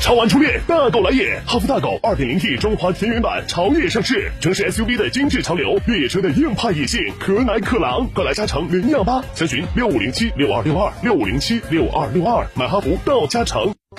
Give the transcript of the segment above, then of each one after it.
超玩初恋，大狗来也！哈弗大狗 2.0T 中华田园版潮越上市，城市 SUV 的精致潮流，越野车的硬派野性，可奶可狼，快来嘉诚零幺八，详询六五零七六二六二六五零七六二六二，买哈弗到嘉诚。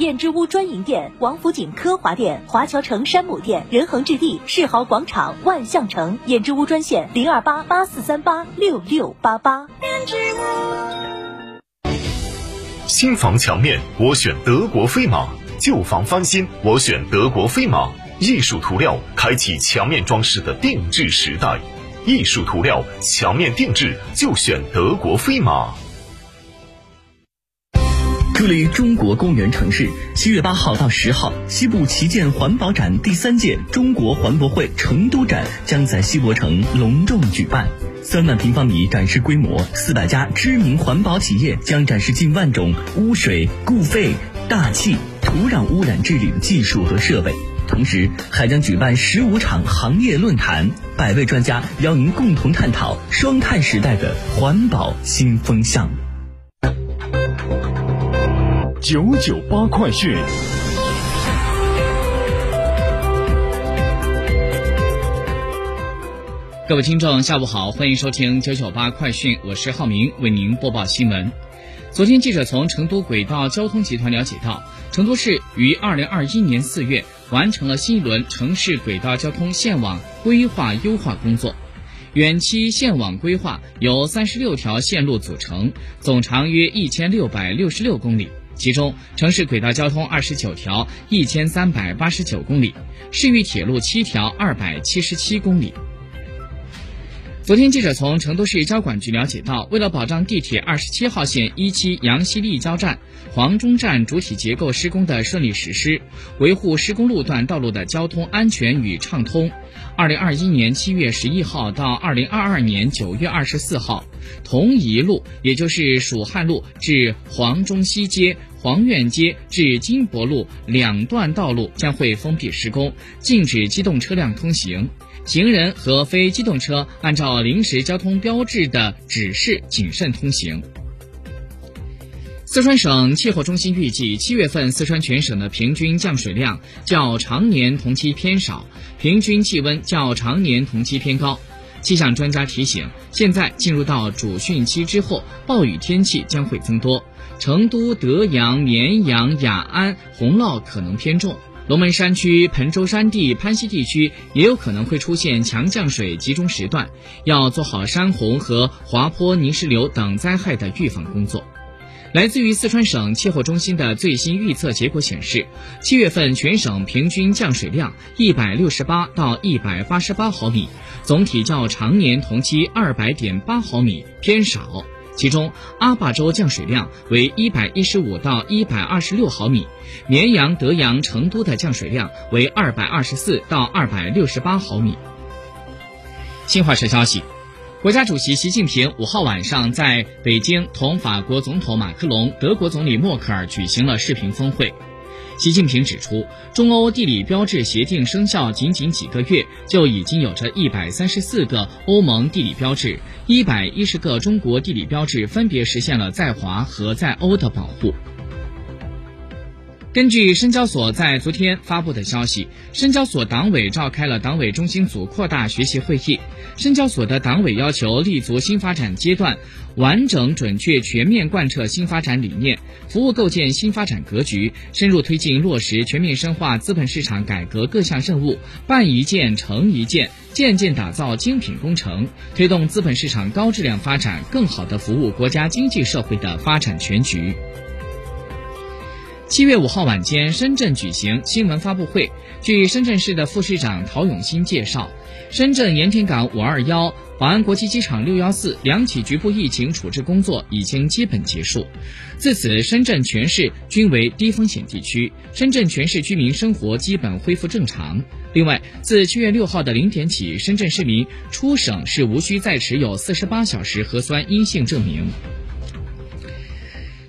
燕之屋专营店：王府井科华店、华侨城山姆店、仁恒置地、世豪广场、万象城。燕之屋专线零二八八四三八六六八八。燕之屋新房墙面我选德国飞马，旧房翻新我选德国飞马。艺术涂料开启墙面装饰的定制时代，艺术涂料墙面定制就选德国飞马。助力中国公园城市，七月八号到十号，西部旗舰环保展第三届中国环博会成都展将在西博城隆重举办。三万平方米展示规模，四百家知名环保企业将展示近万种污水、固废、大气、土壤污染治理技术和设备。同时，还将举办十五场行业论坛，百位专家邀您共同探讨双碳时代的环保新风向。九九八快讯。各位听众，下午好，欢迎收听九九八快讯，我是浩明，为您播报新闻。昨天，记者从成都轨道交通集团了解到，成都市于二零二一年四月完成了新一轮城市轨道交通线网规划优化工作。远期线网规划由三十六条线路组成，总长约一千六百六十六公里，其中城市轨道交通二十九条，一千三百八十九公里；市域铁路七条，二百七十七公里。昨天，记者从成都市交管局了解到，为了保障地铁二十七号线一期杨西立交站、黄忠站主体结构施工的顺利实施，维护施工路段道路的交通安全与畅通，二零二一年七月十一号到二零二二年九月二十四号，同一路，也就是蜀汉路至黄忠西街、黄苑街至金博路两段道路将会封闭施工，禁止机动车辆通行。行人和非机动车按照临时交通标志的指示谨慎通行。四川省气候中心预计，七月份四川全省的平均降水量较常年同期偏少，平均气温较常年同期偏高。气象专家提醒，现在进入到主汛期之后，暴雨天气将会增多，成都、德阳、绵阳、雅安洪涝可能偏重。龙门山区、彭州山地、攀西地区也有可能会出现强降水集中时段，要做好山洪和滑坡、泥石流等灾害的预防工作。来自于四川省气候中心的最新预测结果显示，七月份全省平均降水量一百六十八到一百八十八毫米，总体较常年同期二百点八毫米偏少。其中，阿坝州降水量为一百一十五到一百二十六毫米，绵阳、德阳、成都的降水量为二百二十四到二百六十八毫米。新华社消息，国家主席习近平五号晚上在北京同法国总统马克龙、德国总理默克尔举行了视频峰会。习近平指出，中欧地理标志协定生效仅仅几个月，就已经有着一百三十四个欧盟地理标志，一百一十个中国地理标志分别实现了在华和在欧的保护。根据深交所在昨天发布的消息，深交所党委召开了党委中心组扩大学习会议。深交所的党委要求立足新发展阶段，完整、准确、全面贯彻新发展理念，服务构建新发展格局，深入推进落实全面深化资本市场改革各项任务，办一件成一件，件件打造精品工程，推动资本市场高质量发展，更好地服务国家经济社会的发展全局。七月五号晚间，深圳举行新闻发布会。据深圳市的副市长陶永新介绍，深圳盐田港五二幺、宝安国际机场六幺四两起局部疫情处置工作已经基本结束，自此深圳全市均为低风险地区，深圳全市居民生活基本恢复正常。另外，自七月六号的零点起，深圳市民出省是无需再持有四十八小时核酸阴性证明。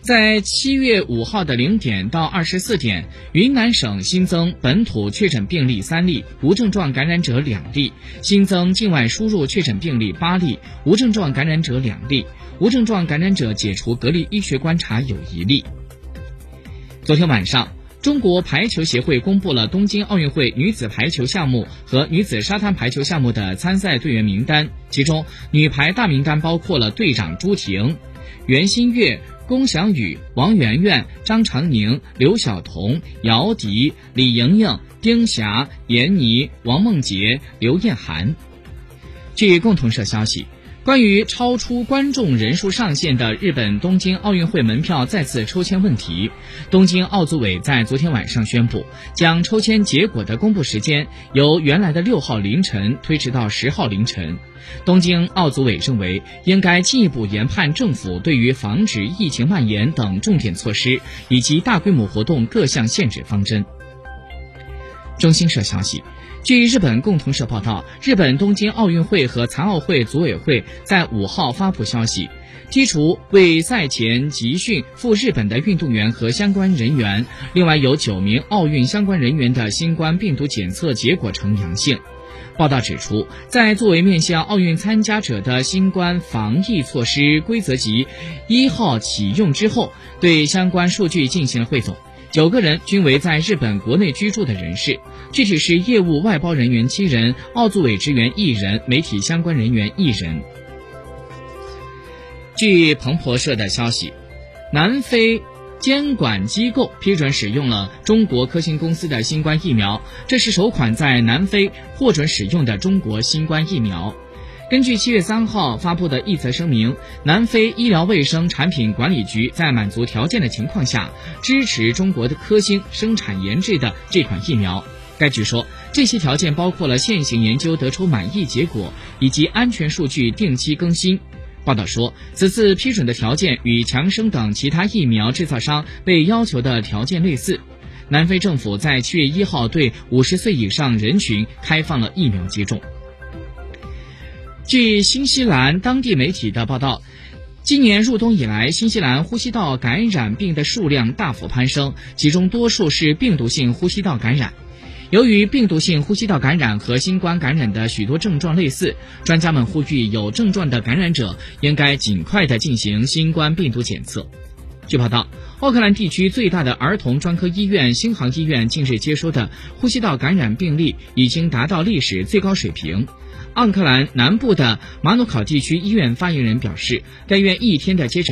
在七月五号的零点到二十四点，云南省新增本土确诊病例三例，无症状感染者两例；新增境外输入确诊病例八例，无症状感染者两例，无症状感染者解除隔离医学观察有一例。昨天晚上，中国排球协会公布了东京奥运会女子排球项目和女子沙滩排球项目的参赛队员名单，其中女排大名单包括了队长朱婷、袁心玥。龚翔宇、王媛媛、张常宁、刘晓彤、姚笛、李莹莹、丁霞、闫妮、王梦洁、刘艳涵。据共同社消息。关于超出观众人数上限的日本东京奥运会门票再次抽签问题，东京奥组委在昨天晚上宣布，将抽签结果的公布时间由原来的六号凌晨推迟到十号凌晨。东京奥组委认为，应该进一步研判政府对于防止疫情蔓延等重点措施以及大规模活动各项限制方针。中新社消息。据日本共同社报道，日本东京奥运会和残奥会组委会在五号发布消息，剔除为赛前集训赴日本的运动员和相关人员，另外有九名奥运相关人员的新冠病毒检测结果呈阳性。报道指出，在作为面向奥运参加者的新冠防疫措施规则及一号启用之后，对相关数据进行了汇总。九个人均为在日本国内居住的人士，具体是业务外包人员七人，奥组委职员一人，媒体相关人员一人。据彭博社的消息，南非监管机构批准使用了中国科兴公司的新冠疫苗，这是首款在南非获准使用的中国新冠疫苗。根据七月三号发布的一则声明，南非医疗卫生产品管理局在满足条件的情况下，支持中国的科兴生产研制的这款疫苗。该局说，这些条件包括了现行研究得出满意结果，以及安全数据定期更新。报道说，此次批准的条件与强生等其他疫苗制造商被要求的条件类似。南非政府在七月一号对五十岁以上人群开放了疫苗接种。据新西兰当地媒体的报道，今年入冬以来，新西兰呼吸道感染病的数量大幅攀升，其中多数是病毒性呼吸道感染。由于病毒性呼吸道感染和新冠感染的许多症状类似，专家们呼吁有症状的感染者应该尽快的进行新冠病毒检测。据报道，奥克兰地区最大的儿童专科医院新航医院近日接收的呼吸道感染病例已经达到历史最高水平。奥克兰南部的马努考地区医院发言人表示，该院一天的接诊。